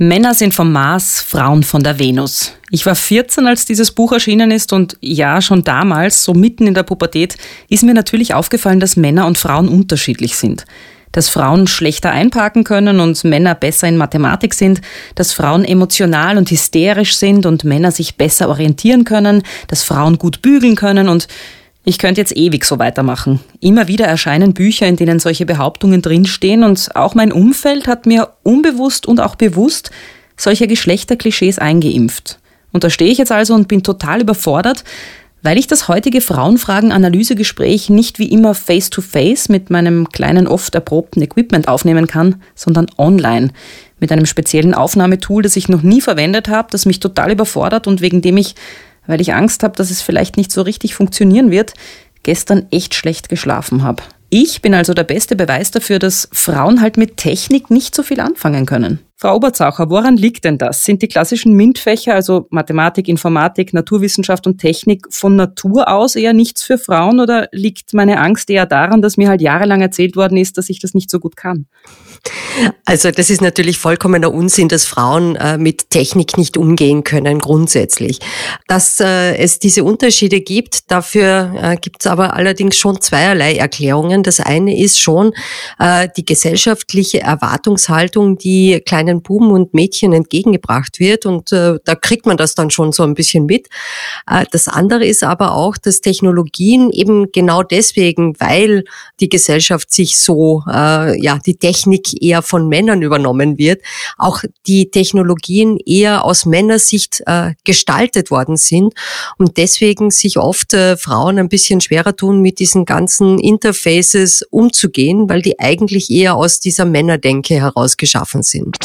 Männer sind vom Mars, Frauen von der Venus. Ich war 14, als dieses Buch erschienen ist und ja, schon damals, so mitten in der Pubertät, ist mir natürlich aufgefallen, dass Männer und Frauen unterschiedlich sind. Dass Frauen schlechter einparken können und Männer besser in Mathematik sind, dass Frauen emotional und hysterisch sind und Männer sich besser orientieren können, dass Frauen gut bügeln können und ich könnte jetzt ewig so weitermachen. Immer wieder erscheinen Bücher, in denen solche Behauptungen drinstehen und auch mein Umfeld hat mir unbewusst und auch bewusst solche Geschlechterklischees eingeimpft. Und da stehe ich jetzt also und bin total überfordert, weil ich das heutige Frauenfragen-Analysegespräch nicht wie immer face-to-face -face mit meinem kleinen, oft erprobten Equipment aufnehmen kann, sondern online mit einem speziellen Aufnahmetool, das ich noch nie verwendet habe, das mich total überfordert und wegen dem ich weil ich Angst habe, dass es vielleicht nicht so richtig funktionieren wird, gestern echt schlecht geschlafen habe. Ich bin also der beste Beweis dafür, dass Frauen halt mit Technik nicht so viel anfangen können. Frau Oberzaucher, woran liegt denn das? Sind die klassischen MINT-Fächer, also Mathematik, Informatik, Naturwissenschaft und Technik, von Natur aus eher nichts für Frauen oder liegt meine Angst eher daran, dass mir halt jahrelang erzählt worden ist, dass ich das nicht so gut kann? Also das ist natürlich vollkommener Unsinn, dass Frauen äh, mit Technik nicht umgehen können grundsätzlich. Dass äh, es diese Unterschiede gibt, dafür äh, gibt es aber allerdings schon zweierlei Erklärungen. Das eine ist schon äh, die gesellschaftliche Erwartungshaltung, die kleinen Buben und Mädchen entgegengebracht wird und äh, da kriegt man das dann schon so ein bisschen mit. Äh, das andere ist aber auch, dass Technologien eben genau deswegen, weil die Gesellschaft sich so, ja, die Technik eher von Männern übernommen wird, auch die Technologien eher aus Männersicht äh, gestaltet worden sind und deswegen sich oft äh, Frauen ein bisschen schwerer tun, mit diesen ganzen Interfaces umzugehen, weil die eigentlich eher aus dieser Männerdenke heraus geschaffen sind.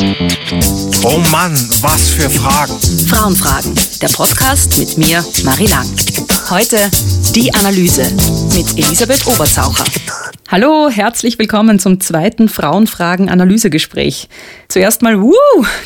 Oh Mann, was für Fragen. Frauenfragen, der Podcast mit mir, Marie Lang. Heute die Analyse mit Elisabeth Oberzaucher. Hallo, herzlich willkommen zum zweiten Frauenfragen-Analysegespräch. Zuerst mal, wuh,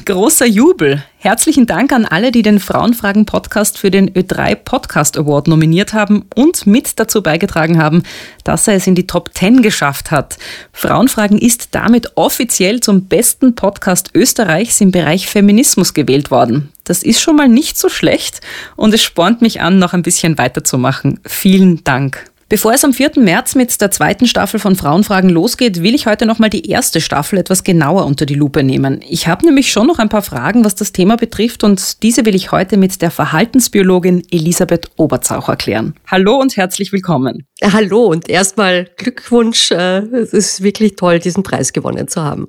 großer Jubel. Herzlichen Dank an alle, die den Frauenfragen-Podcast für den Ö3 Podcast Award nominiert haben und mit dazu beigetragen haben, dass er es in die Top 10 geschafft hat. Frauenfragen ist damit offiziell zum besten Podcast Österreichs im Bereich Feminismus gewählt worden. Das ist schon mal nicht so schlecht und es spornt mich an, noch ein bisschen weiterzumachen. Vielen Dank. Bevor es am 4. März mit der zweiten Staffel von Frauenfragen losgeht, will ich heute nochmal die erste Staffel etwas genauer unter die Lupe nehmen. Ich habe nämlich schon noch ein paar Fragen, was das Thema betrifft und diese will ich heute mit der Verhaltensbiologin Elisabeth Oberzaucher klären. Hallo und herzlich willkommen. Hallo und erstmal Glückwunsch. Äh, es ist wirklich toll, diesen Preis gewonnen zu haben.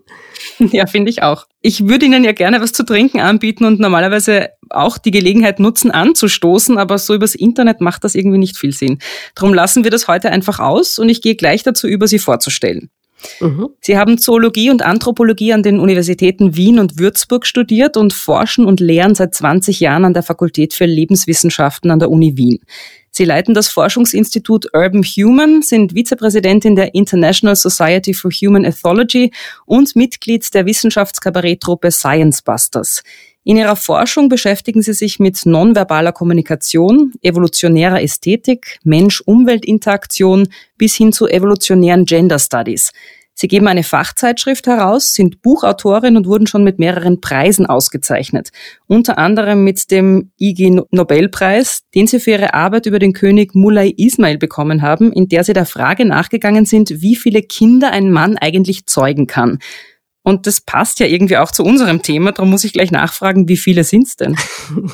Ja, finde ich auch. Ich würde Ihnen ja gerne was zu trinken anbieten und normalerweise auch die Gelegenheit nutzen, anzustoßen, aber so übers Internet macht das irgendwie nicht viel Sinn. Darum lassen wir das heute einfach aus und ich gehe gleich dazu über, Sie vorzustellen. Mhm. Sie haben Zoologie und Anthropologie an den Universitäten Wien und Würzburg studiert und forschen und lehren seit 20 Jahren an der Fakultät für Lebenswissenschaften an der Uni Wien. Sie leiten das Forschungsinstitut Urban Human, sind Vizepräsidentin der International Society for Human Ethology und Mitglied der Wissenschaftskabaretttruppe Science Busters. In ihrer Forschung beschäftigen sie sich mit nonverbaler Kommunikation, evolutionärer Ästhetik, Mensch-Umwelt-Interaktion bis hin zu evolutionären Gender Studies. Sie geben eine Fachzeitschrift heraus, sind Buchautorin und wurden schon mit mehreren Preisen ausgezeichnet. Unter anderem mit dem IG Nobelpreis, den sie für ihre Arbeit über den König Mulay Ismail bekommen haben, in der sie der Frage nachgegangen sind, wie viele Kinder ein Mann eigentlich zeugen kann. Und das passt ja irgendwie auch zu unserem Thema. Darum muss ich gleich nachfragen, wie viele sind's denn?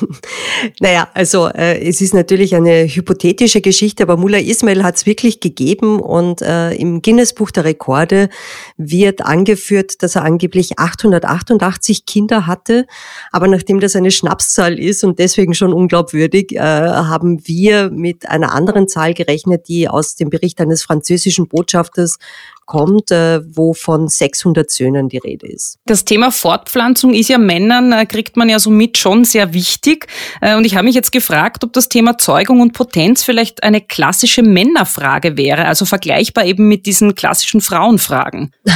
naja, also äh, es ist natürlich eine hypothetische Geschichte, aber Mullah Ismail hat's wirklich gegeben und äh, im Guinness-Buch der Rekorde wird angeführt, dass er angeblich 888 Kinder hatte. Aber nachdem das eine Schnapszahl ist und deswegen schon unglaubwürdig, äh, haben wir mit einer anderen Zahl gerechnet, die aus dem Bericht eines französischen Botschafters kommt, äh, wo von 600 Söhnen die Rede ist. Das Thema Fortpflanzung ist ja Männern, äh, kriegt man ja somit schon sehr wichtig. Äh, und ich habe mich jetzt gefragt, ob das Thema Zeugung und Potenz vielleicht eine klassische Männerfrage wäre, also vergleichbar eben mit diesen klassischen Frauenfragen.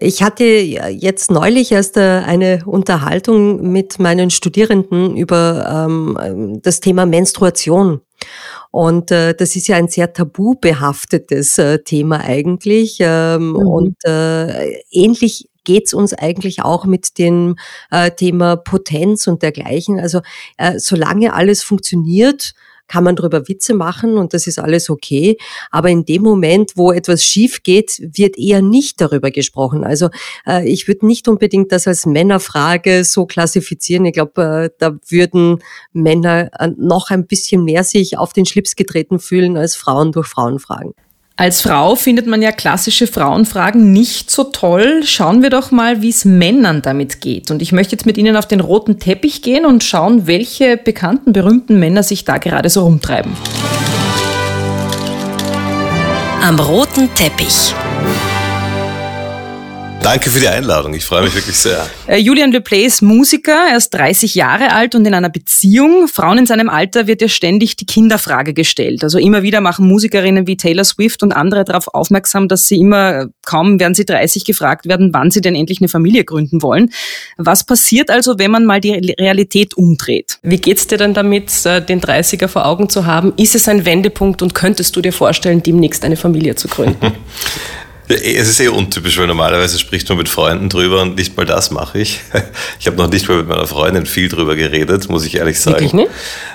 ich hatte jetzt neulich erst eine Unterhaltung mit meinen Studierenden über ähm, das Thema Menstruation. Und äh, das ist ja ein sehr tabubehaftetes äh, Thema eigentlich. Ähm, mhm. Und äh, ähnlich geht's uns eigentlich auch mit dem äh, Thema Potenz und dergleichen. Also äh, solange alles funktioniert, kann man darüber Witze machen und das ist alles okay. Aber in dem Moment, wo etwas schief geht, wird eher nicht darüber gesprochen. Also äh, ich würde nicht unbedingt das als Männerfrage so klassifizieren. Ich glaube, äh, da würden Männer äh, noch ein bisschen mehr sich auf den Schlips getreten fühlen als Frauen durch Frauenfragen. Als Frau findet man ja klassische Frauenfragen nicht so toll. Schauen wir doch mal, wie es Männern damit geht. Und ich möchte jetzt mit Ihnen auf den roten Teppich gehen und schauen, welche bekannten, berühmten Männer sich da gerade so rumtreiben. Am roten Teppich. Danke für die Einladung. Ich freue mich wirklich sehr. Äh, Julian Leplay ist Musiker. Er ist 30 Jahre alt und in einer Beziehung. Frauen in seinem Alter wird ja ständig die Kinderfrage gestellt. Also immer wieder machen Musikerinnen wie Taylor Swift und andere darauf aufmerksam, dass sie immer, kaum werden sie 30 gefragt werden, wann sie denn endlich eine Familie gründen wollen. Was passiert also, wenn man mal die Realität umdreht? Wie geht's dir denn damit, äh, den 30er vor Augen zu haben? Ist es ein Wendepunkt und könntest du dir vorstellen, demnächst eine Familie zu gründen? Es ist eh untypisch, weil normalerweise spricht man mit Freunden drüber und nicht mal das mache ich. Ich habe noch nicht mal mit meiner Freundin viel drüber geredet, muss ich ehrlich sagen. Wirklich nicht?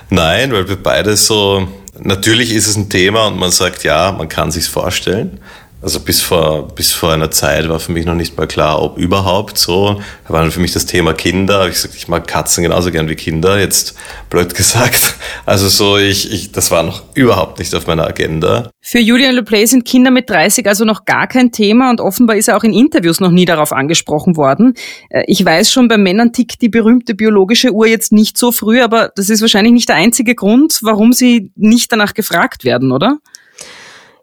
Nein, weil wir beide so, natürlich ist es ein Thema und man sagt, ja, man kann sich's vorstellen. Also bis vor, bis vor einer Zeit war für mich noch nicht mal klar, ob überhaupt so. Da war dann für mich das Thema Kinder. Ich gesagt, ich mag Katzen genauso gern wie Kinder, jetzt blöd gesagt. Also so, ich, ich, das war noch überhaupt nicht auf meiner Agenda. Für Julian LePlay sind Kinder mit 30 also noch gar kein Thema und offenbar ist er auch in Interviews noch nie darauf angesprochen worden. Äh, ich weiß schon, bei Männern tickt die berühmte biologische Uhr jetzt nicht so früh, aber das ist wahrscheinlich nicht der einzige Grund, warum sie nicht danach gefragt werden, oder?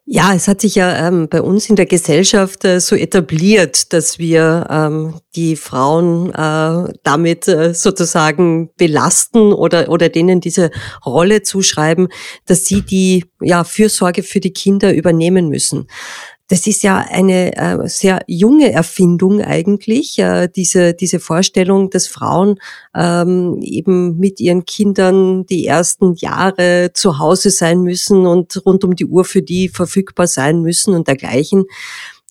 Ja, es hat sich ja ähm, bei uns in der Gesellschaft äh, so etabliert, dass wir ähm, die Frauen äh, damit äh, sozusagen belasten oder, oder denen diese Rolle zuschreiben, dass sie die ja, Fürsorge für die Kinder übernehmen müssen. Das ist ja eine äh, sehr junge Erfindung eigentlich, äh, diese, diese Vorstellung, dass Frauen ähm, eben mit ihren Kindern die ersten Jahre zu Hause sein müssen und rund um die Uhr für die verfügbar sein müssen und dergleichen.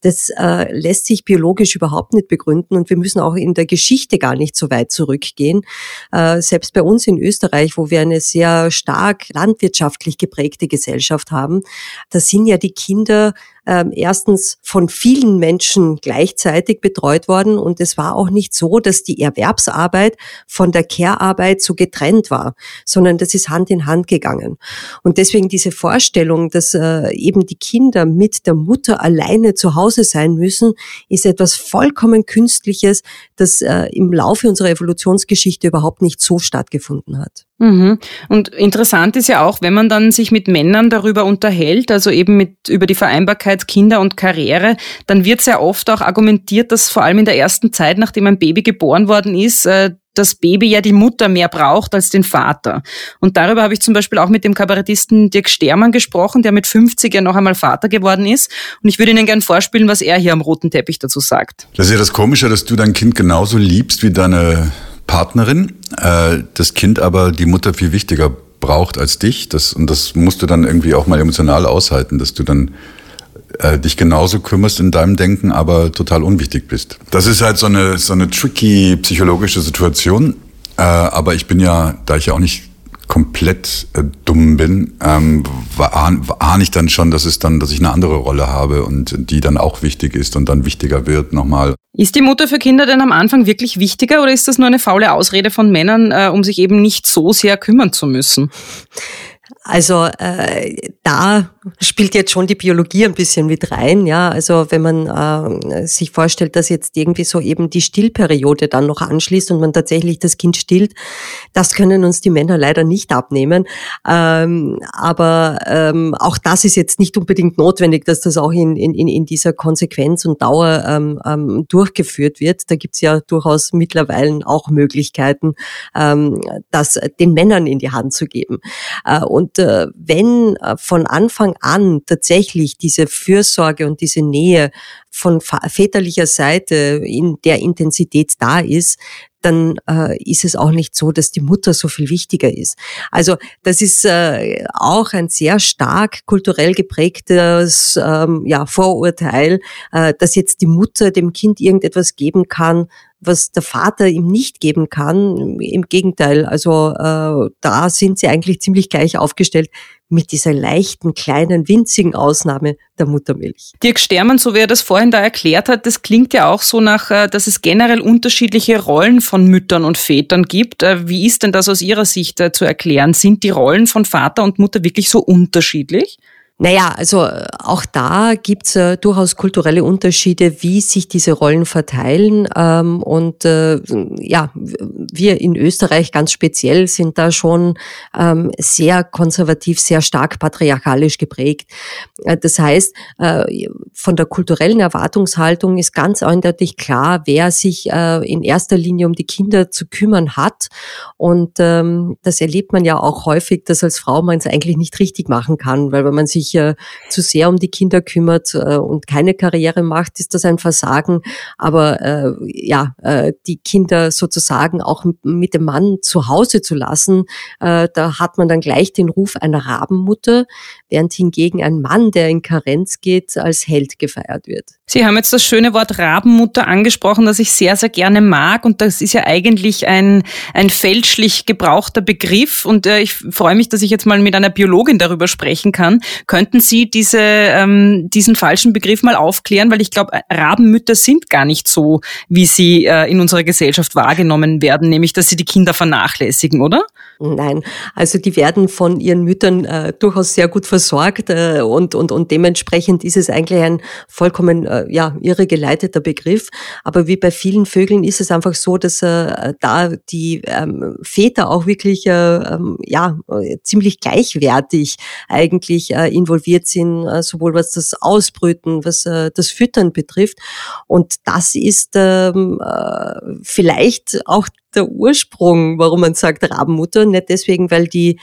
Das äh, lässt sich biologisch überhaupt nicht begründen und wir müssen auch in der Geschichte gar nicht so weit zurückgehen. Äh, selbst bei uns in Österreich, wo wir eine sehr stark landwirtschaftlich geprägte Gesellschaft haben, da sind ja die Kinder ähm, erstens von vielen Menschen gleichzeitig betreut worden und es war auch nicht so, dass die Erwerbsarbeit von der Care-Arbeit so getrennt war, sondern das ist Hand in Hand gegangen. Und deswegen diese Vorstellung, dass äh, eben die Kinder mit der Mutter alleine zu Hause sein müssen, ist etwas vollkommen Künstliches, das äh, im Laufe unserer Evolutionsgeschichte überhaupt nicht so stattgefunden hat. Mhm. Und interessant ist ja auch, wenn man dann sich mit Männern darüber unterhält, also eben mit über die Vereinbarkeit Kinder und Karriere, dann wird sehr oft auch argumentiert, dass vor allem in der ersten Zeit, nachdem ein Baby geboren worden ist, äh, das Baby ja die Mutter mehr braucht als den Vater. Und darüber habe ich zum Beispiel auch mit dem Kabarettisten Dirk Stermann gesprochen, der mit 50 ja noch einmal Vater geworden ist. Und ich würde Ihnen gern vorspielen, was er hier am roten Teppich dazu sagt. Das ist ja das Komische, dass du dein Kind genauso liebst wie deine Partnerin, äh, das Kind aber die Mutter viel wichtiger braucht als dich. Das, und das musst du dann irgendwie auch mal emotional aushalten, dass du dann äh, dich genauso kümmerst in deinem Denken, aber total unwichtig bist. Das ist halt so eine, so eine tricky psychologische Situation. Äh, aber ich bin ja, da ich ja auch nicht komplett äh, dumm bin, ähm, ahne ich dann schon, dass es dann, dass ich eine andere Rolle habe und die dann auch wichtig ist und dann wichtiger wird nochmal. Ist die Mutter für Kinder denn am Anfang wirklich wichtiger oder ist das nur eine faule Ausrede von Männern, äh, um sich eben nicht so sehr kümmern zu müssen? Also äh, da spielt jetzt schon die Biologie ein bisschen mit rein, ja. Also wenn man äh, sich vorstellt, dass jetzt irgendwie so eben die Stillperiode dann noch anschließt und man tatsächlich das Kind stillt, das können uns die Männer leider nicht abnehmen. Ähm, aber ähm, auch das ist jetzt nicht unbedingt notwendig, dass das auch in, in, in dieser Konsequenz und Dauer ähm, ähm, durchgeführt wird. Da gibt's ja durchaus mittlerweile auch Möglichkeiten, ähm, das den Männern in die Hand zu geben. Äh, und äh, wenn äh, von Anfang an tatsächlich diese Fürsorge und diese Nähe von väterlicher Seite in der Intensität da ist, dann äh, ist es auch nicht so, dass die Mutter so viel wichtiger ist. Also das ist äh, auch ein sehr stark kulturell geprägtes ähm, ja, Vorurteil, äh, dass jetzt die Mutter dem Kind irgendetwas geben kann, was der Vater ihm nicht geben kann. Im Gegenteil, also äh, da sind sie eigentlich ziemlich gleich aufgestellt mit dieser leichten, kleinen, winzigen Ausnahme der Muttermilch. Dirk Stermann, so wie er das vorhin da erklärt hat, das klingt ja auch so nach, äh, dass es generell unterschiedliche Rollen von Müttern und Vätern gibt. Äh, wie ist denn das aus Ihrer Sicht äh, zu erklären? Sind die Rollen von Vater und Mutter wirklich so unterschiedlich? Naja, also äh, auch da gibt's äh, durchaus kulturelle Unterschiede, wie sich diese Rollen verteilen. Ähm, und äh, ja, wir in Österreich ganz speziell sind da schon ähm, sehr konservativ, sehr stark patriarchalisch geprägt. Äh, das heißt, äh, von der kulturellen Erwartungshaltung ist ganz eindeutig klar, wer sich äh, in erster Linie um die Kinder zu kümmern hat. Und ähm, das erlebt man ja auch häufig, dass als Frau man es eigentlich nicht richtig machen kann, weil wenn man sich sich äh, zu sehr um die Kinder kümmert äh, und keine Karriere macht, ist das ein Versagen. Aber äh, ja, äh, die Kinder sozusagen auch mit dem Mann zu Hause zu lassen, äh, da hat man dann gleich den Ruf einer Rabenmutter, während hingegen ein Mann, der in Karenz geht, als Held gefeiert wird. Sie haben jetzt das schöne Wort Rabenmutter angesprochen, das ich sehr, sehr gerne mag. Und das ist ja eigentlich ein, ein fälschlich gebrauchter Begriff. Und äh, ich freue mich, dass ich jetzt mal mit einer Biologin darüber sprechen kann. Könnten Sie diese, ähm, diesen falschen Begriff mal aufklären? Weil ich glaube, Rabenmütter sind gar nicht so, wie sie äh, in unserer Gesellschaft wahrgenommen werden, nämlich dass sie die Kinder vernachlässigen, oder? Nein, also die werden von ihren Müttern äh, durchaus sehr gut versorgt äh, und, und, und dementsprechend ist es eigentlich ein vollkommen äh, ja, irregeleiteter Begriff. Aber wie bei vielen Vögeln ist es einfach so, dass äh, da die ähm, Väter auch wirklich äh, ähm, ja, ziemlich gleichwertig eigentlich äh, involviert sind, äh, sowohl was das Ausbrüten, was äh, das Füttern betrifft. Und das ist ähm, äh, vielleicht auch der Ursprung, warum man sagt Rabenmutter. Nicht deswegen, weil die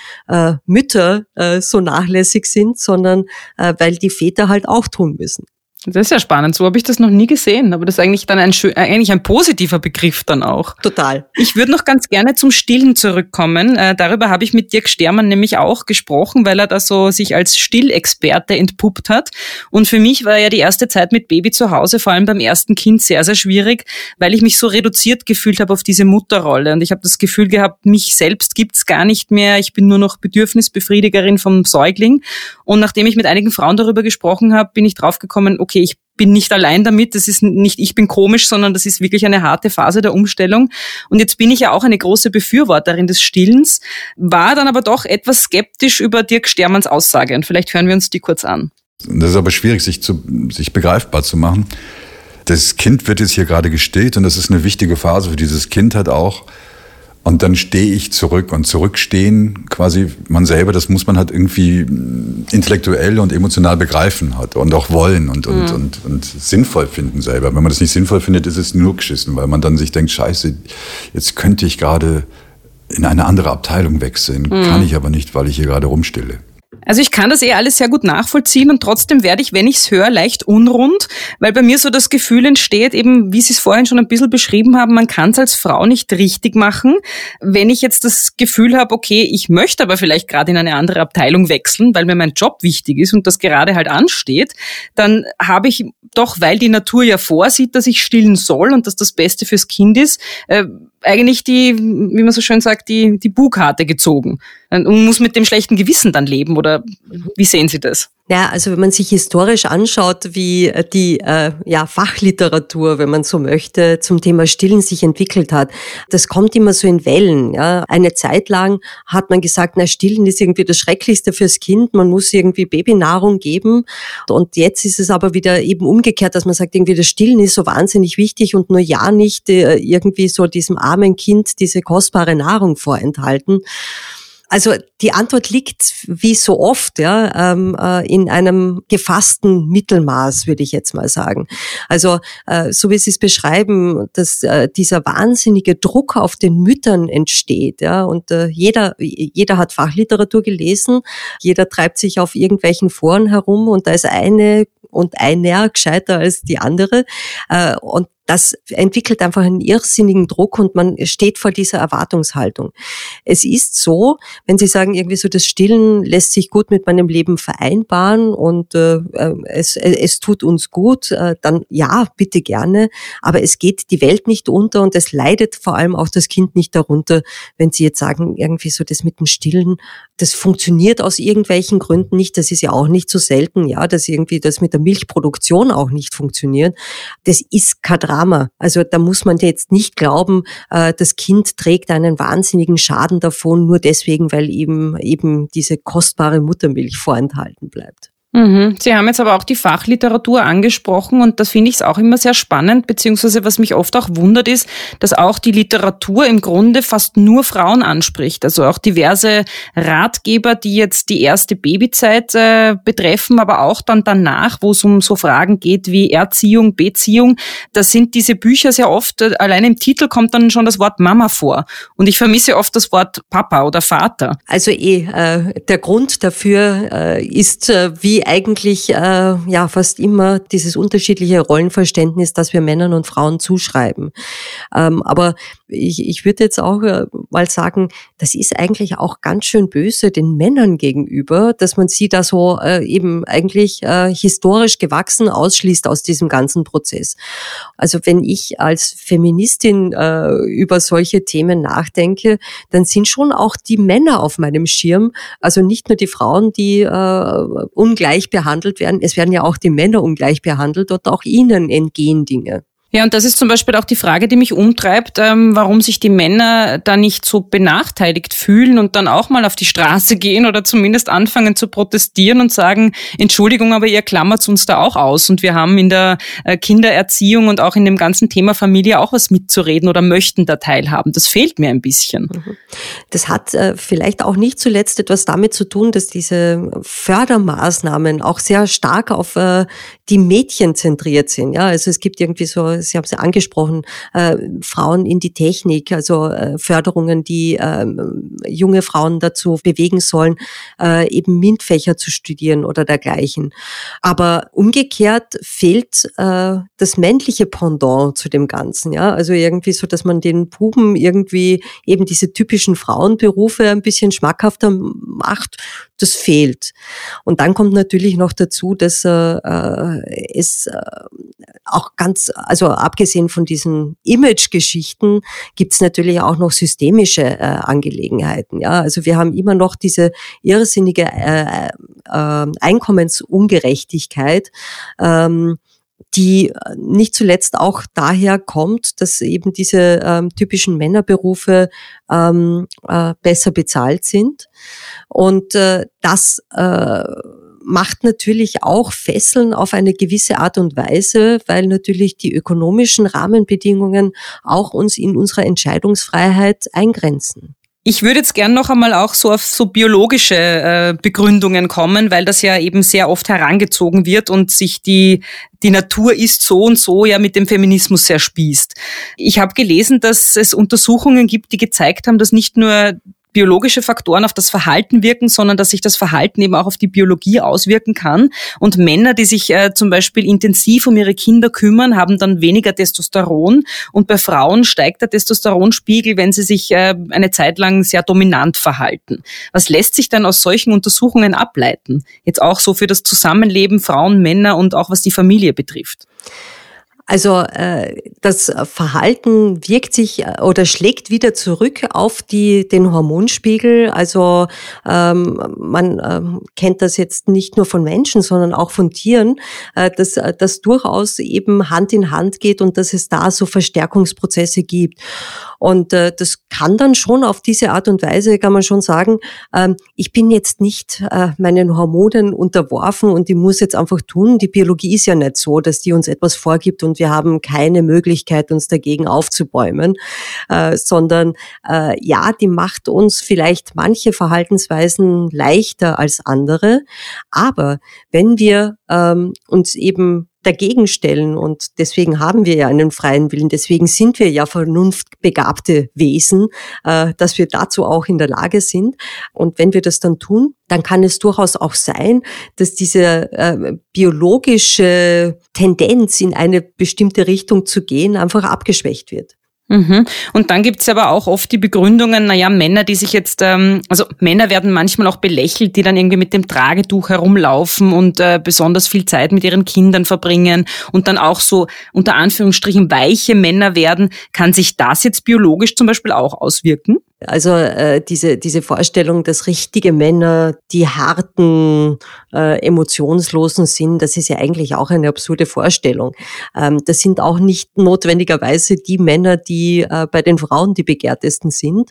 Mütter so nachlässig sind, sondern weil die Väter halt auch tun müssen. Das ist ja spannend. So habe ich das noch nie gesehen. Aber das ist eigentlich dann ein, schön, äh, eigentlich ein positiver Begriff dann auch. Total. Ich würde noch ganz gerne zum Stillen zurückkommen. Äh, darüber habe ich mit Dirk Stermann nämlich auch gesprochen, weil er da so sich als Stillexperte entpuppt hat. Und für mich war ja die erste Zeit mit Baby zu Hause, vor allem beim ersten Kind, sehr, sehr schwierig, weil ich mich so reduziert gefühlt habe auf diese Mutterrolle. Und ich habe das Gefühl gehabt, mich selbst gibt's gar nicht mehr. Ich bin nur noch Bedürfnisbefriedigerin vom Säugling. Und nachdem ich mit einigen Frauen darüber gesprochen habe, bin ich draufgekommen, okay, ich bin nicht allein damit, das ist nicht ich bin komisch, sondern das ist wirklich eine harte Phase der Umstellung. Und jetzt bin ich ja auch eine große Befürworterin des Stillens, war dann aber doch etwas skeptisch über Dirk Stermanns Aussage. Und vielleicht hören wir uns die kurz an. Das ist aber schwierig, sich, zu, sich begreifbar zu machen. Das Kind wird jetzt hier gerade gestillt und das ist eine wichtige Phase für dieses Kind hat auch und dann stehe ich zurück und zurückstehen, quasi man selber, das muss man halt irgendwie intellektuell und emotional begreifen hat und auch wollen und, und, mhm. und, und sinnvoll finden selber. Wenn man das nicht sinnvoll findet, ist es nur geschissen, weil man dann sich denkt, scheiße, jetzt könnte ich gerade in eine andere Abteilung wechseln, mhm. kann ich aber nicht, weil ich hier gerade rumstille. Also ich kann das eh alles sehr gut nachvollziehen und trotzdem werde ich, wenn ich es höre, leicht unrund, weil bei mir so das Gefühl entsteht, eben wie Sie es vorhin schon ein bisschen beschrieben haben, man kann es als Frau nicht richtig machen. Wenn ich jetzt das Gefühl habe, okay, ich möchte aber vielleicht gerade in eine andere Abteilung wechseln, weil mir mein Job wichtig ist und das gerade halt ansteht, dann habe ich doch, weil die Natur ja vorsieht, dass ich stillen soll und dass das Beste fürs Kind ist, äh, eigentlich die, wie man so schön sagt, die, die Bugkarte gezogen und muss mit dem schlechten Gewissen dann leben oder wie sehen Sie das? Ja, also wenn man sich historisch anschaut, wie äh, die äh, ja, Fachliteratur, wenn man so möchte, zum Thema Stillen sich entwickelt hat, das kommt immer so in Wellen. Ja. Eine Zeit lang hat man gesagt, na Stillen ist irgendwie das Schrecklichste fürs Kind, man muss irgendwie Babynahrung geben. Und jetzt ist es aber wieder eben umgekehrt, dass man sagt, irgendwie das Stillen ist so wahnsinnig wichtig und nur ja nicht äh, irgendwie so diesem armen Kind diese kostbare Nahrung vorenthalten. Also die Antwort liegt wie so oft ja, ähm, äh, in einem gefassten Mittelmaß, würde ich jetzt mal sagen. Also äh, so wie Sie es beschreiben, dass äh, dieser wahnsinnige Druck auf den Müttern entsteht. Ja, und jeder, jeder hat Fachliteratur gelesen, jeder treibt sich auf irgendwelchen Foren herum und da ist eine und einer gescheiter als die andere. Und das entwickelt einfach einen irrsinnigen Druck und man steht vor dieser Erwartungshaltung. Es ist so, wenn Sie sagen, irgendwie so das Stillen lässt sich gut mit meinem Leben vereinbaren und äh, äh es, äh, es tut uns gut, äh, dann ja, bitte gerne. Aber es geht die Welt nicht unter und es leidet vor allem auch das Kind nicht darunter, wenn Sie jetzt sagen, irgendwie so das mit dem Stillen, das funktioniert aus irgendwelchen Gründen nicht. Das ist ja auch nicht so selten, ja, dass irgendwie das mit der Milchproduktion auch nicht funktioniert. Das ist kein Drama. Also da muss man jetzt nicht glauben, äh, das Kind trägt einen wahnsinnigen Schaden davon, nur deswegen, weil eben, eben diese kostbare Muttermilch vorenthalten bleibt. Mhm. Sie haben jetzt aber auch die Fachliteratur angesprochen und das finde ich auch immer sehr spannend, beziehungsweise was mich oft auch wundert ist, dass auch die Literatur im Grunde fast nur Frauen anspricht. Also auch diverse Ratgeber, die jetzt die erste Babyzeit äh, betreffen, aber auch dann danach, wo es um so Fragen geht wie Erziehung, Beziehung, da sind diese Bücher sehr oft, äh, allein im Titel kommt dann schon das Wort Mama vor. Und ich vermisse oft das Wort Papa oder Vater. Also eh, äh, der Grund dafür äh, ist, äh, eigentlich äh, ja fast immer dieses unterschiedliche Rollenverständnis, das wir Männern und Frauen zuschreiben. Ähm, aber ich, ich würde jetzt auch äh, mal sagen, das ist eigentlich auch ganz schön böse den Männern gegenüber, dass man sie da so äh, eben eigentlich äh, historisch gewachsen ausschließt aus diesem ganzen Prozess. Also wenn ich als Feministin äh, über solche Themen nachdenke, dann sind schon auch die Männer auf meinem Schirm, also nicht nur die Frauen, die äh, ungleich behandelt werden, es werden ja auch die Männer ungleich behandelt und auch ihnen entgehen Dinge. Ja, und das ist zum Beispiel auch die Frage, die mich umtreibt, ähm, warum sich die Männer da nicht so benachteiligt fühlen und dann auch mal auf die Straße gehen oder zumindest anfangen zu protestieren und sagen, Entschuldigung, aber ihr klammert uns da auch aus und wir haben in der äh, Kindererziehung und auch in dem ganzen Thema Familie auch was mitzureden oder möchten da teilhaben. Das fehlt mir ein bisschen. Mhm. Das hat äh, vielleicht auch nicht zuletzt etwas damit zu tun, dass diese Fördermaßnahmen auch sehr stark auf äh, die Mädchen zentriert sind. Ja, also es gibt irgendwie so Sie haben es ja angesprochen, äh, Frauen in die Technik, also äh, Förderungen, die äh, junge Frauen dazu bewegen sollen, äh, eben MINT-Fächer zu studieren oder dergleichen. Aber umgekehrt fehlt äh, das männliche Pendant zu dem Ganzen. Ja, also irgendwie so, dass man den Buben irgendwie eben diese typischen Frauenberufe ein bisschen schmackhafter macht. Das fehlt. Und dann kommt natürlich noch dazu, dass äh, es äh, auch ganz, also abgesehen von diesen Image-Geschichten gibt es natürlich auch noch systemische äh, Angelegenheiten. Ja, also wir haben immer noch diese irrsinnige äh, äh, Einkommensungerechtigkeit. Ähm, die nicht zuletzt auch daher kommt, dass eben diese ähm, typischen Männerberufe ähm, äh, besser bezahlt sind. Und äh, das äh, macht natürlich auch Fesseln auf eine gewisse Art und Weise, weil natürlich die ökonomischen Rahmenbedingungen auch uns in unserer Entscheidungsfreiheit eingrenzen. Ich würde jetzt gern noch einmal auch so auf so biologische äh, Begründungen kommen, weil das ja eben sehr oft herangezogen wird und sich die die Natur ist so und so ja mit dem Feminismus sehr spießt. Ich habe gelesen, dass es Untersuchungen gibt, die gezeigt haben, dass nicht nur biologische Faktoren auf das Verhalten wirken, sondern dass sich das Verhalten eben auch auf die Biologie auswirken kann. Und Männer, die sich äh, zum Beispiel intensiv um ihre Kinder kümmern, haben dann weniger Testosteron. Und bei Frauen steigt der Testosteronspiegel, wenn sie sich äh, eine Zeit lang sehr dominant verhalten. Was lässt sich dann aus solchen Untersuchungen ableiten? Jetzt auch so für das Zusammenleben Frauen, Männer und auch was die Familie betrifft. Also äh, das Verhalten wirkt sich äh, oder schlägt wieder zurück auf die, den Hormonspiegel. Also ähm, man ähm, kennt das jetzt nicht nur von Menschen, sondern auch von Tieren, äh, dass das durchaus eben Hand in Hand geht und dass es da so Verstärkungsprozesse gibt. Und äh, das kann dann schon auf diese Art und Weise, kann man schon sagen, ähm, ich bin jetzt nicht äh, meinen Hormonen unterworfen und ich muss jetzt einfach tun. Die Biologie ist ja nicht so, dass die uns etwas vorgibt und wir haben keine Möglichkeit, uns dagegen aufzubäumen, äh, sondern äh, ja, die macht uns vielleicht manche Verhaltensweisen leichter als andere. Aber wenn wir ähm, uns eben dagegen stellen. Und deswegen haben wir ja einen freien Willen. Deswegen sind wir ja vernunftbegabte Wesen, äh, dass wir dazu auch in der Lage sind. Und wenn wir das dann tun, dann kann es durchaus auch sein, dass diese äh, biologische Tendenz in eine bestimmte Richtung zu gehen einfach abgeschwächt wird. Mhm. Und dann gibt's aber auch oft die Begründungen, naja, Männer, die sich jetzt, ähm, also Männer werden manchmal auch belächelt, die dann irgendwie mit dem Tragetuch herumlaufen und äh, besonders viel Zeit mit ihren Kindern verbringen und dann auch so unter Anführungsstrichen weiche Männer werden. Kann sich das jetzt biologisch zum Beispiel auch auswirken? Also äh, diese, diese Vorstellung, dass richtige Männer die harten, äh, emotionslosen sind, das ist ja eigentlich auch eine absurde Vorstellung. Ähm, das sind auch nicht notwendigerweise die Männer, die äh, bei den Frauen die begehrtesten sind,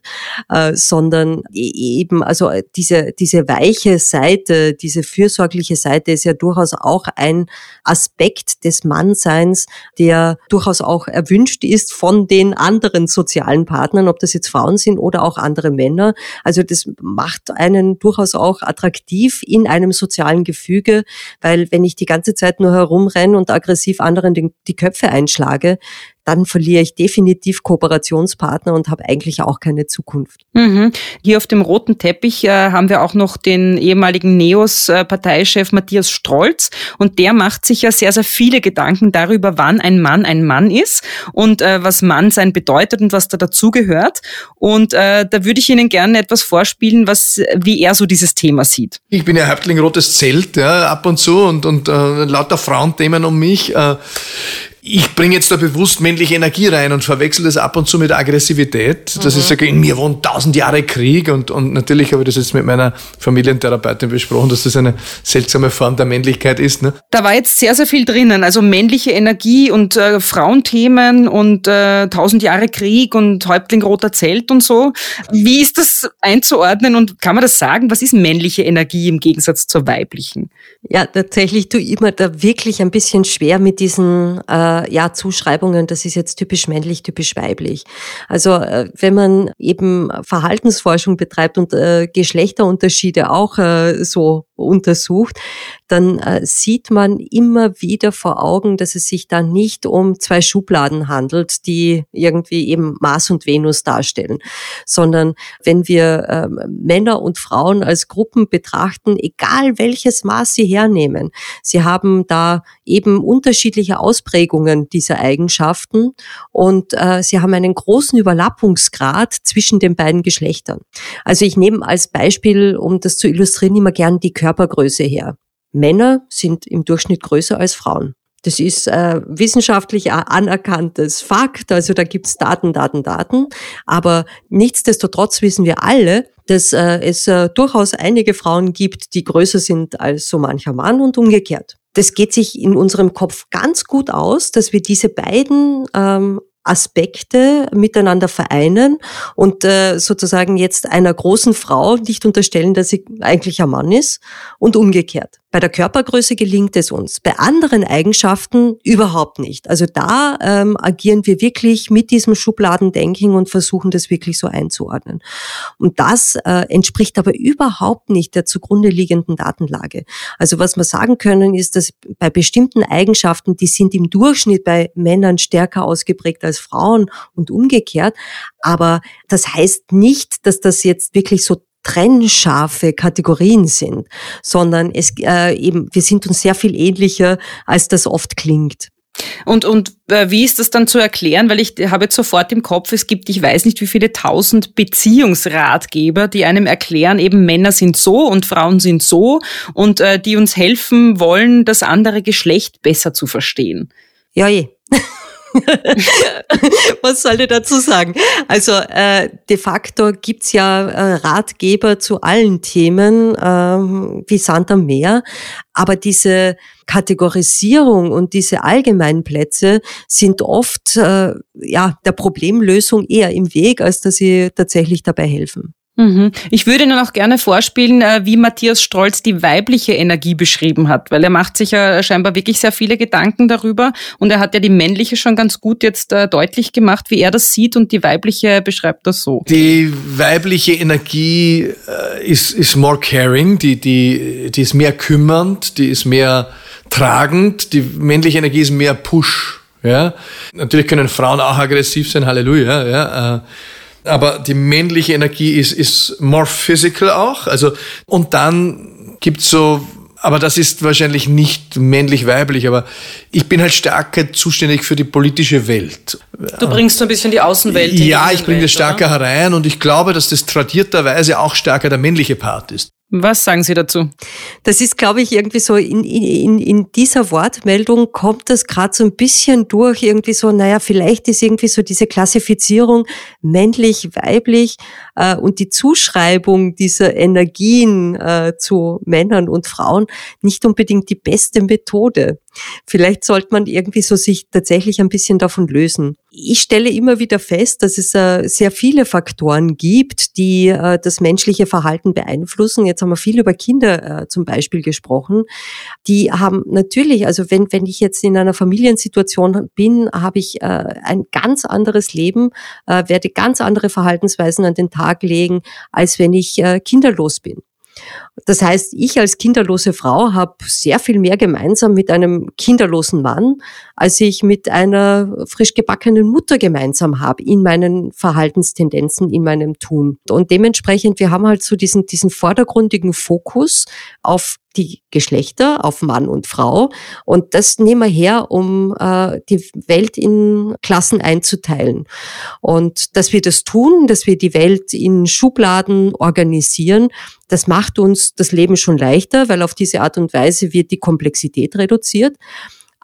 äh, sondern e-, eben, also diese, diese weiche Seite, diese fürsorgliche Seite ist ja durchaus auch ein Aspekt des Mannseins, der durchaus auch erwünscht ist von den anderen sozialen Partnern, ob das jetzt Frauen sind oder auch andere Männer. Also das macht einen durchaus auch attraktiv in einem sozialen Gefüge, weil wenn ich die ganze Zeit nur herumrenne und aggressiv anderen die, Köpfe einschlage, dann verliere ich definitiv Kooperationspartner und habe eigentlich auch keine Zukunft. Mhm. Hier auf dem roten Teppich äh, haben wir auch noch den ehemaligen NEOS-Parteichef Matthias Strolz und der macht sich ja sehr, sehr viele Gedanken darüber, wann ein Mann ein Mann ist und äh, was Mannsein bedeutet und was da dazugehört. Und äh, da würde ich Ihnen gerne etwas vorspielen, was, wie er so dieses Thema sieht. Ich bin ja Häuptling Rotes Zelt, ja, ab und zu und, und äh, lauter Frauenthemen um mich. Äh, ich bringe jetzt da bewusst männliche Energie rein und verwechsel das ab und zu mit Aggressivität. Das mhm. ist sage, in mir wohnt tausend Jahre Krieg und, und natürlich habe ich das jetzt mit meiner Familientherapeutin besprochen, dass das eine seltsame Form der Männlichkeit ist. Ne? Da war jetzt sehr, sehr viel drinnen, also männliche Energie und äh, Frauenthemen und äh, tausend Jahre Krieg und Häuptling roter Zelt und so. Wie ist das einzuordnen und kann man das sagen? Was ist männliche Energie im Gegensatz zur weiblichen? Ja, tatsächlich tue ich immer da wirklich ein bisschen schwer mit diesen äh, äh, ja, Zuschreibungen, das ist jetzt typisch männlich, typisch weiblich. Also äh, wenn man eben Verhaltensforschung betreibt und äh, Geschlechterunterschiede auch äh, so untersucht, dann äh, sieht man immer wieder vor Augen, dass es sich da nicht um zwei Schubladen handelt, die irgendwie eben Mars und Venus darstellen, sondern wenn wir äh, Männer und Frauen als Gruppen betrachten, egal welches Maß sie hernehmen, sie haben da eben unterschiedliche Ausprägungen dieser Eigenschaften und äh, sie haben einen großen Überlappungsgrad zwischen den beiden Geschlechtern. Also ich nehme als Beispiel, um das zu illustrieren, immer gern die Körpergröße her. Männer sind im Durchschnitt größer als Frauen. Das ist äh, wissenschaftlich anerkanntes Fakt, also da gibt's Daten, Daten, Daten. Aber nichtsdestotrotz wissen wir alle, dass äh, es äh, durchaus einige Frauen gibt, die größer sind als so mancher Mann und umgekehrt. Das geht sich in unserem Kopf ganz gut aus, dass wir diese beiden ähm, Aspekte miteinander vereinen und äh, sozusagen jetzt einer großen Frau nicht unterstellen, dass sie eigentlich ein Mann ist und umgekehrt. Bei der Körpergröße gelingt es uns, bei anderen Eigenschaften überhaupt nicht. Also da ähm, agieren wir wirklich mit diesem Schubladendenken und versuchen das wirklich so einzuordnen. Und das äh, entspricht aber überhaupt nicht der zugrunde liegenden Datenlage. Also was wir sagen können, ist, dass bei bestimmten Eigenschaften, die sind im Durchschnitt bei Männern stärker ausgeprägt als Frauen und umgekehrt. Aber das heißt nicht, dass das jetzt wirklich so trennscharfe Kategorien sind, sondern es äh, eben wir sind uns sehr viel ähnlicher, als das oft klingt. Und, und äh, wie ist das dann zu erklären? Weil ich habe jetzt sofort im Kopf, es gibt, ich weiß nicht, wie viele tausend Beziehungsratgeber, die einem erklären, eben Männer sind so und Frauen sind so und äh, die uns helfen wollen, das andere Geschlecht besser zu verstehen. Ja, je. Was soll ich dazu sagen? Also äh, de facto gibt's ja äh, Ratgeber zu allen Themen äh, wie Sand am Meer, aber diese Kategorisierung und diese Allgemeinplätze sind oft äh, ja der Problemlösung eher im Weg, als dass sie tatsächlich dabei helfen. Mhm. Ich würde Ihnen auch gerne vorspielen, äh, wie Matthias Strolz die weibliche Energie beschrieben hat, weil er macht sich ja scheinbar wirklich sehr viele Gedanken darüber und er hat ja die männliche schon ganz gut jetzt äh, deutlich gemacht, wie er das sieht und die weibliche beschreibt das so. Die weibliche Energie äh, ist, ist more caring, die, die, die ist mehr kümmernd, die ist mehr tragend, die männliche Energie ist mehr Push. Ja? Natürlich können Frauen auch aggressiv sein, Halleluja. Ja? Aber die männliche Energie ist, ist more physical auch. Also, und dann gibt's so aber das ist wahrscheinlich nicht männlich-weiblich, aber ich bin halt stärker zuständig für die politische Welt. Du bringst so ein bisschen die Außenwelt. Ja, ich bringe das stärker oder? herein und ich glaube, dass das tradierterweise auch stärker der männliche Part ist. Was sagen Sie dazu? Das ist, glaube ich, irgendwie so, in, in, in dieser Wortmeldung kommt das gerade so ein bisschen durch, irgendwie so, naja, vielleicht ist irgendwie so diese Klassifizierung männlich, weiblich äh, und die Zuschreibung dieser Energien äh, zu Männern und Frauen nicht unbedingt die beste Methode. Vielleicht sollte man irgendwie so sich tatsächlich ein bisschen davon lösen. Ich stelle immer wieder fest, dass es äh, sehr viele Faktoren gibt, die äh, das menschliche Verhalten beeinflussen. Jetzt haben wir viel über Kinder äh, zum Beispiel gesprochen. Die haben natürlich, also wenn, wenn ich jetzt in einer Familiensituation bin, habe ich ein ganz anderes Leben, werde ganz andere Verhaltensweisen an den Tag legen, als wenn ich kinderlos bin. Das heißt, ich als kinderlose Frau habe sehr viel mehr gemeinsam mit einem kinderlosen Mann, als ich mit einer frisch gebackenen Mutter gemeinsam habe in meinen Verhaltenstendenzen, in meinem Tun. Und dementsprechend, wir haben halt so diesen, diesen vordergründigen Fokus auf die Geschlechter, auf Mann und Frau. Und das nehmen wir her, um äh, die Welt in Klassen einzuteilen. Und dass wir das tun, dass wir die Welt in Schubladen organisieren, das macht uns das Leben schon leichter, weil auf diese Art und Weise wird die Komplexität reduziert.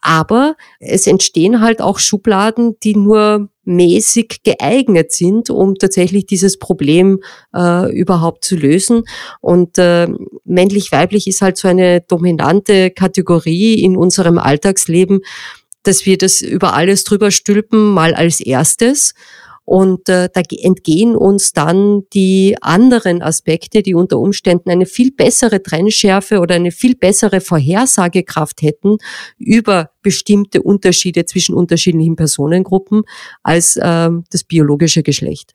Aber es entstehen halt auch Schubladen, die nur mäßig geeignet sind, um tatsächlich dieses Problem äh, überhaupt zu lösen. Und äh, männlich-weiblich ist halt so eine dominante Kategorie in unserem Alltagsleben, dass wir das über alles drüber stülpen, mal als erstes und äh, da entgehen uns dann die anderen Aspekte, die unter Umständen eine viel bessere Trennschärfe oder eine viel bessere Vorhersagekraft hätten über bestimmte Unterschiede zwischen unterschiedlichen Personengruppen als äh, das biologische Geschlecht.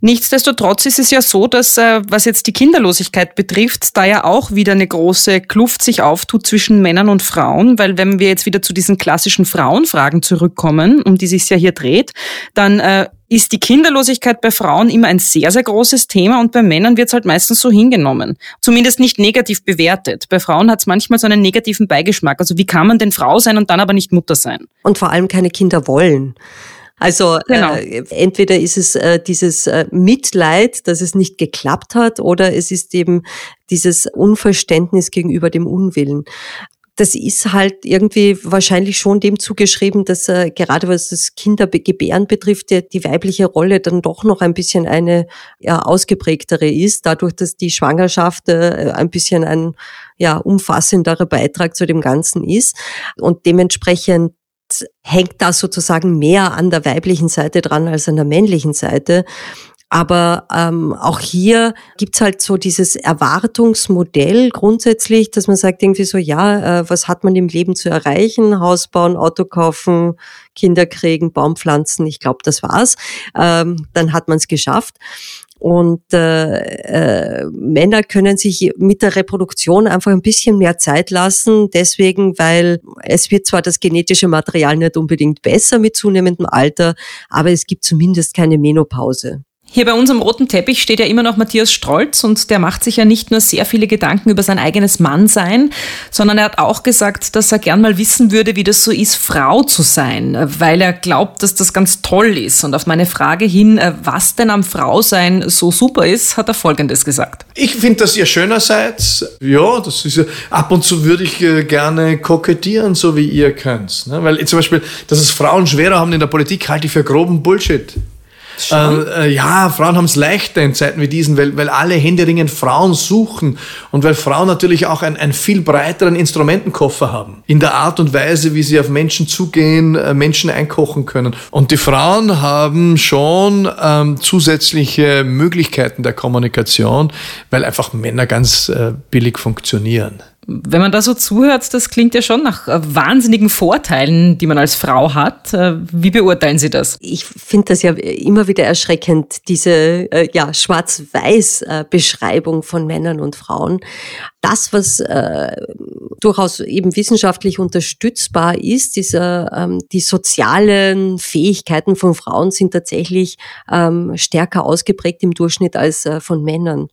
Nichtsdestotrotz ist es ja so, dass äh, was jetzt die Kinderlosigkeit betrifft, da ja auch wieder eine große Kluft sich auftut zwischen Männern und Frauen, weil wenn wir jetzt wieder zu diesen klassischen Frauenfragen zurückkommen, um die sich ja hier dreht, dann äh, ist die Kinderlosigkeit bei Frauen immer ein sehr, sehr großes Thema und bei Männern wird es halt meistens so hingenommen. Zumindest nicht negativ bewertet. Bei Frauen hat es manchmal so einen negativen Beigeschmack. Also wie kann man denn Frau sein und dann aber nicht Mutter sein? Und vor allem keine Kinder wollen. Also genau. äh, entweder ist es äh, dieses äh, Mitleid, dass es nicht geklappt hat, oder es ist eben dieses Unverständnis gegenüber dem Unwillen das ist halt irgendwie wahrscheinlich schon dem zugeschrieben, dass äh, gerade was das Kindergebären betrifft, die, die weibliche Rolle dann doch noch ein bisschen eine ja, ausgeprägtere ist, dadurch, dass die Schwangerschaft äh, ein bisschen ein ja, umfassenderer Beitrag zu dem Ganzen ist. Und dementsprechend hängt da sozusagen mehr an der weiblichen Seite dran als an der männlichen Seite. Aber ähm, auch hier gibt's halt so dieses Erwartungsmodell grundsätzlich, dass man sagt irgendwie so, ja, äh, was hat man im Leben zu erreichen? Haus bauen, Auto kaufen, Kinder kriegen, Baum pflanzen. Ich glaube, das war's. Ähm, dann hat man es geschafft. Und äh, äh, Männer können sich mit der Reproduktion einfach ein bisschen mehr Zeit lassen, deswegen, weil es wird zwar das genetische Material nicht unbedingt besser mit zunehmendem Alter, aber es gibt zumindest keine Menopause. Hier bei uns am roten Teppich steht ja immer noch Matthias Strolz und der macht sich ja nicht nur sehr viele Gedanken über sein eigenes Mannsein, sondern er hat auch gesagt, dass er gern mal wissen würde, wie das so ist, Frau zu sein, weil er glaubt, dass das ganz toll ist. Und auf meine Frage hin, was denn am Frausein so super ist, hat er Folgendes gesagt. Ich finde, dass ihr schöner seid. Ja, das ist ja, ab und zu würde ich äh, gerne kokettieren, so wie ihr könnt. Ne? Weil zum Beispiel, dass es Frauen schwerer haben in der Politik, halte ich für groben Bullshit. Äh, äh, ja, Frauen haben es leichter in Zeiten wie diesen, weil, weil alle händeringend Frauen suchen und weil Frauen natürlich auch einen, einen viel breiteren Instrumentenkoffer haben. In der Art und Weise, wie sie auf Menschen zugehen, äh, Menschen einkochen können. Und die Frauen haben schon ähm, zusätzliche Möglichkeiten der Kommunikation, weil einfach Männer ganz äh, billig funktionieren. Wenn man da so zuhört, das klingt ja schon nach äh, wahnsinnigen Vorteilen, die man als Frau hat. Äh, wie beurteilen Sie das? Ich finde das ja immer wieder erschreckend, diese äh, ja, Schwarz-Weiß-Beschreibung von Männern und Frauen. Das, was äh, durchaus eben wissenschaftlich unterstützbar ist, diese, ähm, die sozialen Fähigkeiten von Frauen sind tatsächlich ähm, stärker ausgeprägt im Durchschnitt als äh, von Männern.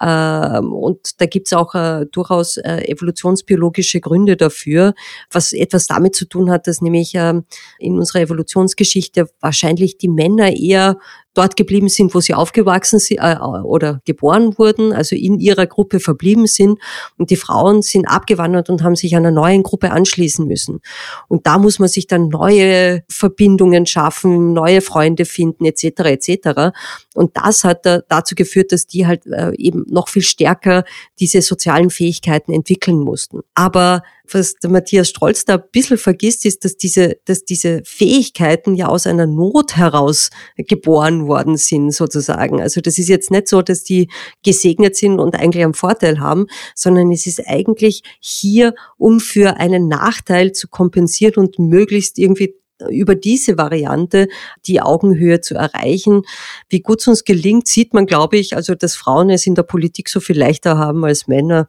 Ähm, und da gibt's auch äh, durchaus äh, evolutionsbiologische Gründe dafür, was etwas damit zu tun hat, dass nämlich äh, in unserer Evolutionsgeschichte wahrscheinlich die Männer eher dort geblieben sind, wo sie aufgewachsen sind äh, oder geboren wurden, also in ihrer Gruppe verblieben sind. Und die Frauen sind abgewandert und haben sich einer neuen Gruppe anschließen müssen. Und da muss man sich dann neue Verbindungen schaffen, neue Freunde finden, etc. etc. Und das hat dazu geführt, dass die halt äh, eben noch viel stärker diese sozialen Fähigkeiten entwickeln mussten. Aber was der Matthias Strolz da ein bisschen vergisst, ist, dass diese, dass diese Fähigkeiten ja aus einer Not heraus geboren worden sind, sozusagen. Also das ist jetzt nicht so, dass die gesegnet sind und eigentlich einen Vorteil haben, sondern es ist eigentlich hier, um für einen Nachteil zu kompensieren und möglichst irgendwie über diese Variante die Augenhöhe zu erreichen. Wie gut es uns gelingt, sieht man, glaube ich, also dass Frauen es in der Politik so viel leichter haben als Männer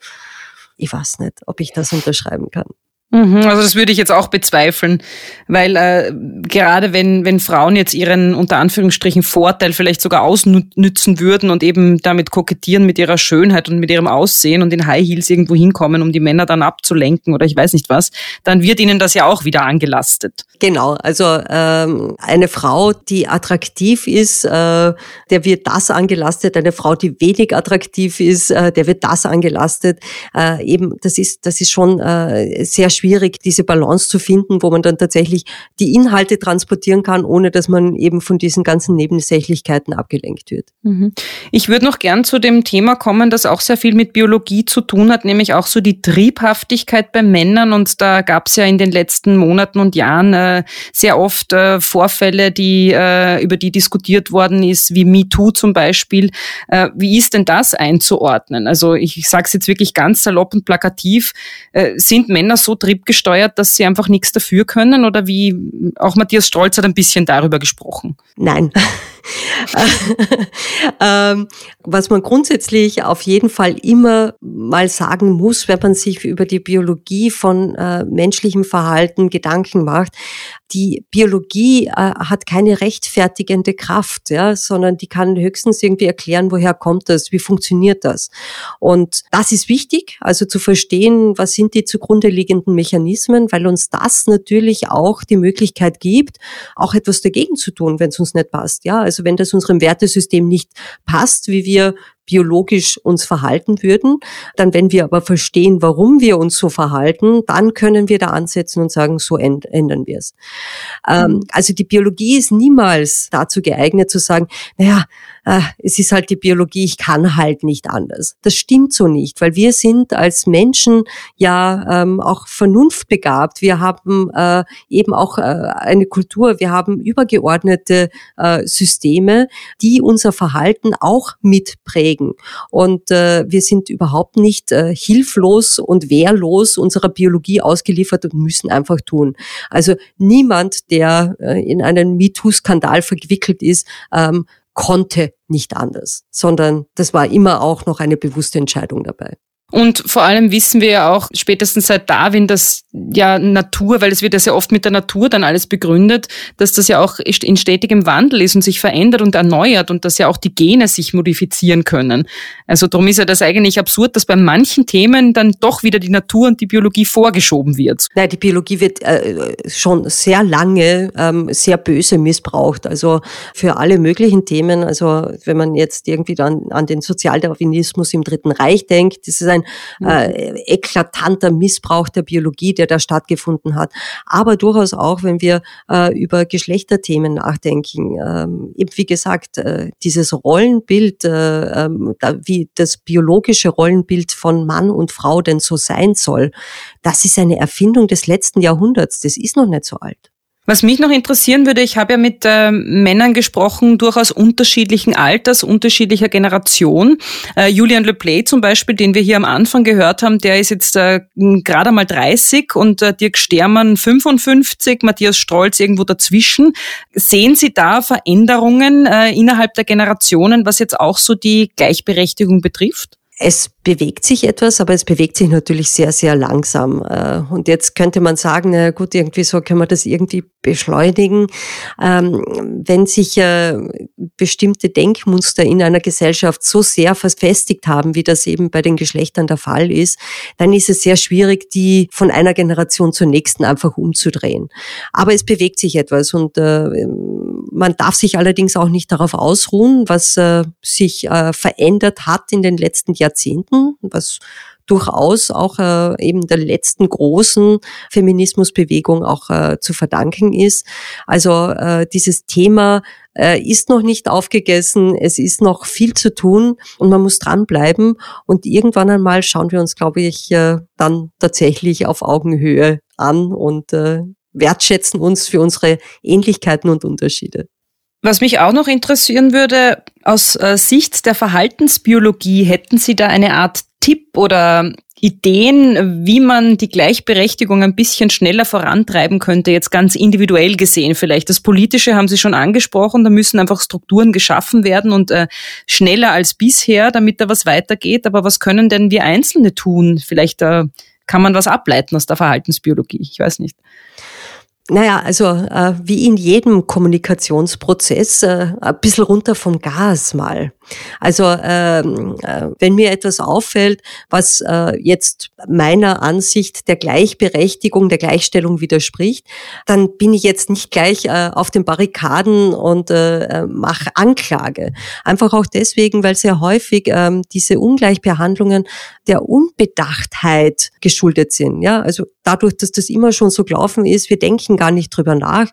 ich weiß nicht, ob ich das unterschreiben kann. Mhm, also das würde ich jetzt auch bezweifeln, weil äh, gerade wenn, wenn Frauen jetzt ihren unter Anführungsstrichen Vorteil vielleicht sogar ausnützen würden und eben damit kokettieren mit ihrer Schönheit und mit ihrem Aussehen und in High Heels irgendwo hinkommen, um die Männer dann abzulenken oder ich weiß nicht was, dann wird ihnen das ja auch wieder angelastet. Genau, also ähm, eine Frau, die attraktiv ist, äh, der wird das angelastet. Eine Frau, die wenig attraktiv ist, äh, der wird das angelastet. Äh, eben, das ist das ist schon äh, sehr schwierig, diese Balance zu finden, wo man dann tatsächlich die Inhalte transportieren kann, ohne dass man eben von diesen ganzen Nebensächlichkeiten abgelenkt wird. Mhm. Ich würde noch gern zu dem Thema kommen, das auch sehr viel mit Biologie zu tun hat, nämlich auch so die Triebhaftigkeit bei Männern. Und da gab es ja in den letzten Monaten und Jahren äh, sehr oft äh, Vorfälle, die, äh, über die diskutiert worden ist, wie MeToo zum Beispiel. Äh, wie ist denn das einzuordnen? Also ich, sage es jetzt wirklich ganz salopp und plakativ. Äh, sind Männer so triebgesteuert, dass sie einfach nichts dafür können? Oder wie, auch Matthias Strolz hat ein bisschen darüber gesprochen. Nein. ähm, was man grundsätzlich auf jeden Fall immer mal sagen muss, wenn man sich über die Biologie von äh, menschlichem Verhalten Gedanken macht, die Biologie äh, hat keine rechtfertigende Kraft, ja, sondern die kann höchstens irgendwie erklären, woher kommt das, wie funktioniert das. Und das ist wichtig, also zu verstehen, was sind die zugrunde liegenden Mechanismen, weil uns das natürlich auch die Möglichkeit gibt, auch etwas dagegen zu tun, wenn es uns nicht passt. Ja, also wenn das unserem Wertesystem nicht passt, wie wir biologisch uns verhalten würden. Dann, wenn wir aber verstehen, warum wir uns so verhalten, dann können wir da ansetzen und sagen, so ändern wir es. Ähm, mhm. also die Biologie ist niemals dazu geeignet zu sagen, naja, äh, es ist halt die Biologie, ich kann halt nicht anders. Das stimmt so nicht, weil wir sind als Menschen ja ähm, auch vernunftbegabt. Wir haben äh, eben auch äh, eine Kultur, wir haben übergeordnete äh, Systeme, die unser Verhalten auch mitprägen. Und äh, wir sind überhaupt nicht äh, hilflos und wehrlos unserer Biologie ausgeliefert und müssen einfach tun. Also niemand, der äh, in einen MeToo-Skandal verwickelt ist, ähm, konnte nicht anders, sondern das war immer auch noch eine bewusste Entscheidung dabei. Und vor allem wissen wir ja auch spätestens seit Darwin, dass ja Natur, weil es wird ja sehr oft mit der Natur dann alles begründet, dass das ja auch in stetigem Wandel ist und sich verändert und erneuert und dass ja auch die Gene sich modifizieren können. Also darum ist ja das eigentlich absurd, dass bei manchen Themen dann doch wieder die Natur und die Biologie vorgeschoben wird. Nein, die Biologie wird äh, schon sehr lange ähm, sehr böse missbraucht. Also für alle möglichen Themen. Also wenn man jetzt irgendwie dann an den Sozialdarwinismus im Dritten Reich denkt, das ist ein ein äh, eklatanter Missbrauch der Biologie, der da stattgefunden hat. Aber durchaus auch, wenn wir äh, über Geschlechterthemen nachdenken. Ähm, eben wie gesagt, äh, dieses Rollenbild, äh, ähm, wie das biologische Rollenbild von Mann und Frau denn so sein soll, das ist eine Erfindung des letzten Jahrhunderts. Das ist noch nicht so alt. Was mich noch interessieren würde, ich habe ja mit äh, Männern gesprochen, durchaus unterschiedlichen Alters, unterschiedlicher Generation. Äh, Julian Le Play zum Beispiel, den wir hier am Anfang gehört haben, der ist jetzt äh, gerade mal 30 und äh, Dirk Stermann 55, Matthias Strolz irgendwo dazwischen. Sehen Sie da Veränderungen äh, innerhalb der Generationen, was jetzt auch so die Gleichberechtigung betrifft? Es bewegt sich etwas, aber es bewegt sich natürlich sehr, sehr langsam. Äh, und jetzt könnte man sagen, na gut, irgendwie so können wir das irgendwie beschleunigen. Ähm, wenn sich äh, bestimmte Denkmuster in einer Gesellschaft so sehr verfestigt haben, wie das eben bei den Geschlechtern der Fall ist, dann ist es sehr schwierig, die von einer Generation zur nächsten einfach umzudrehen. Aber es bewegt sich etwas und äh, man darf sich allerdings auch nicht darauf ausruhen, was sich verändert hat in den letzten Jahrzehnten, was durchaus auch äh, eben der letzten großen Feminismusbewegung auch äh, zu verdanken ist. Also äh, dieses Thema äh, ist noch nicht aufgegessen, es ist noch viel zu tun und man muss dranbleiben und irgendwann einmal schauen wir uns, glaube ich, äh, dann tatsächlich auf Augenhöhe an und äh, wertschätzen uns für unsere Ähnlichkeiten und Unterschiede. Was mich auch noch interessieren würde, aus äh, Sicht der Verhaltensbiologie, hätten Sie da eine Art Tipp oder Ideen, wie man die Gleichberechtigung ein bisschen schneller vorantreiben könnte, jetzt ganz individuell gesehen vielleicht. Das Politische haben Sie schon angesprochen, da müssen einfach Strukturen geschaffen werden und äh, schneller als bisher, damit da was weitergeht. Aber was können denn wir Einzelne tun? Vielleicht äh, kann man was ableiten aus der Verhaltensbiologie, ich weiß nicht. Naja, also äh, wie in jedem Kommunikationsprozess, äh, ein bisschen runter vom Gas mal. Also ähm, äh, wenn mir etwas auffällt, was äh, jetzt meiner Ansicht der Gleichberechtigung, der Gleichstellung widerspricht, dann bin ich jetzt nicht gleich äh, auf den Barrikaden und äh, äh mache Anklage. Einfach auch deswegen, weil sehr häufig ähm, diese Ungleichbehandlungen der Unbedachtheit geschuldet sind. Ja, also dadurch, dass das immer schon so gelaufen ist, wir denken gar nicht drüber nach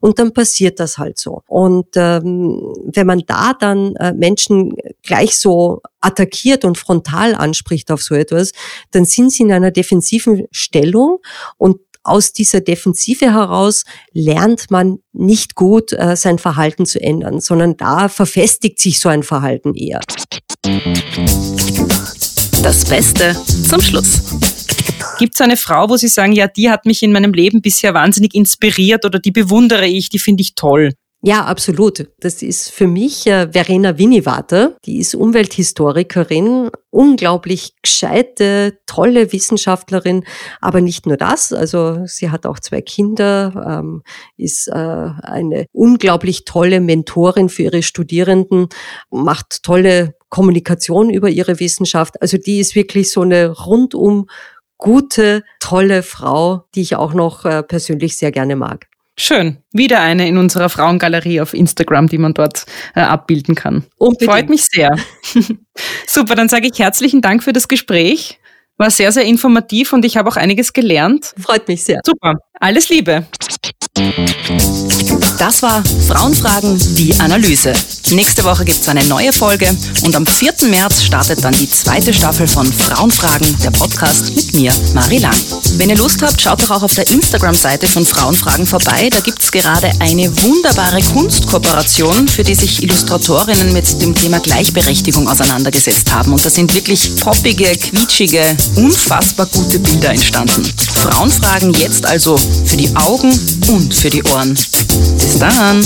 und dann passiert das halt so. Und ähm, wenn man da dann äh, Menschen gleich so attackiert und frontal anspricht auf so etwas, dann sind sie in einer defensiven Stellung und aus dieser Defensive heraus lernt man nicht gut äh, sein Verhalten zu ändern, sondern da verfestigt sich so ein Verhalten eher. Das Beste zum Schluss. Gibt es eine Frau, wo Sie sagen, ja, die hat mich in meinem Leben bisher wahnsinnig inspiriert oder die bewundere ich, die finde ich toll? Ja, absolut. Das ist für mich äh, Verena Winniwater. Die ist Umwelthistorikerin, unglaublich gescheite, tolle Wissenschaftlerin. Aber nicht nur das. Also sie hat auch zwei Kinder, ähm, ist äh, eine unglaublich tolle Mentorin für ihre Studierenden, macht tolle Kommunikation über ihre Wissenschaft. Also die ist wirklich so eine rundum gute, tolle Frau, die ich auch noch äh, persönlich sehr gerne mag. Schön. Wieder eine in unserer Frauengalerie auf Instagram, die man dort äh, abbilden kann. Unbedingt. Freut mich sehr. Super, dann sage ich herzlichen Dank für das Gespräch. War sehr, sehr informativ und ich habe auch einiges gelernt. Freut mich sehr. Super. Alles Liebe. Das war Frauenfragen, die Analyse. Nächste Woche gibt es eine neue Folge und am 4. März startet dann die zweite Staffel von Frauenfragen, der Podcast mit mir, Marie Lang. Wenn ihr Lust habt, schaut doch auch auf der Instagram-Seite von Frauenfragen vorbei. Da gibt es gerade eine wunderbare Kunstkooperation, für die sich Illustratorinnen mit dem Thema Gleichberechtigung auseinandergesetzt haben. Und da sind wirklich poppige, quietschige, unfassbar gute Bilder entstanden. Frauenfragen jetzt also für die Augen und für die Ohren. Bis dann!